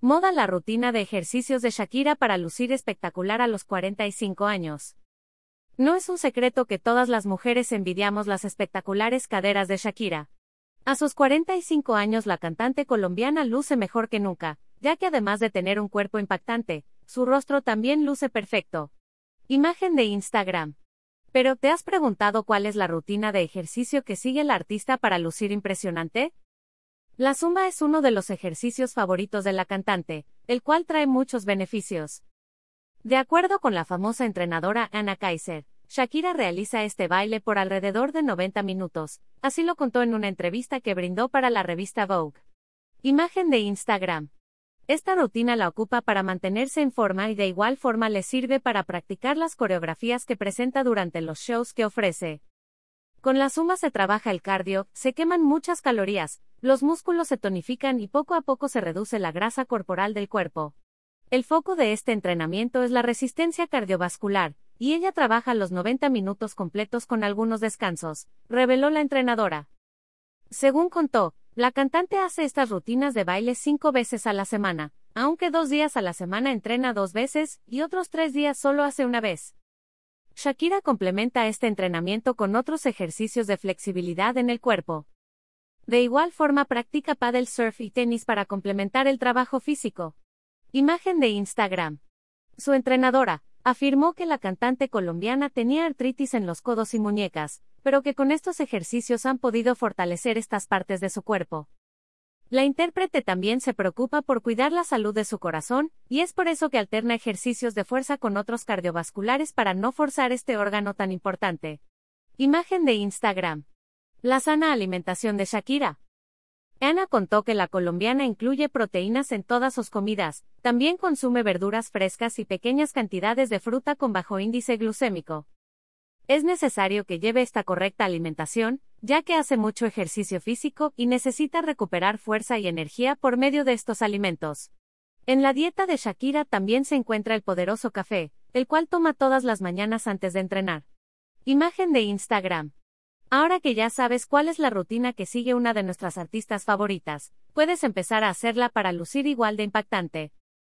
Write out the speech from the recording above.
Moda la rutina de ejercicios de Shakira para lucir espectacular a los 45 años. No es un secreto que todas las mujeres envidiamos las espectaculares caderas de Shakira. A sus 45 años la cantante colombiana luce mejor que nunca, ya que además de tener un cuerpo impactante, su rostro también luce perfecto. Imagen de Instagram. Pero ¿te has preguntado cuál es la rutina de ejercicio que sigue el artista para lucir impresionante? La zumba es uno de los ejercicios favoritos de la cantante, el cual trae muchos beneficios. De acuerdo con la famosa entrenadora Anna Kaiser, Shakira realiza este baile por alrededor de 90 minutos, así lo contó en una entrevista que brindó para la revista Vogue. Imagen de Instagram. Esta rutina la ocupa para mantenerse en forma y de igual forma le sirve para practicar las coreografías que presenta durante los shows que ofrece. Con la suma se trabaja el cardio, se queman muchas calorías, los músculos se tonifican y poco a poco se reduce la grasa corporal del cuerpo. El foco de este entrenamiento es la resistencia cardiovascular, y ella trabaja los 90 minutos completos con algunos descansos, reveló la entrenadora. Según contó, la cantante hace estas rutinas de baile cinco veces a la semana, aunque dos días a la semana entrena dos veces y otros tres días solo hace una vez. Shakira complementa este entrenamiento con otros ejercicios de flexibilidad en el cuerpo. De igual forma practica paddle surf y tenis para complementar el trabajo físico. Imagen de Instagram. Su entrenadora afirmó que la cantante colombiana tenía artritis en los codos y muñecas, pero que con estos ejercicios han podido fortalecer estas partes de su cuerpo. La intérprete también se preocupa por cuidar la salud de su corazón, y es por eso que alterna ejercicios de fuerza con otros cardiovasculares para no forzar este órgano tan importante. Imagen de Instagram. La sana alimentación de Shakira. Ana contó que la colombiana incluye proteínas en todas sus comidas, también consume verduras frescas y pequeñas cantidades de fruta con bajo índice glucémico. Es necesario que lleve esta correcta alimentación, ya que hace mucho ejercicio físico y necesita recuperar fuerza y energía por medio de estos alimentos. En la dieta de Shakira también se encuentra el poderoso café, el cual toma todas las mañanas antes de entrenar. Imagen de Instagram. Ahora que ya sabes cuál es la rutina que sigue una de nuestras artistas favoritas, puedes empezar a hacerla para lucir igual de impactante.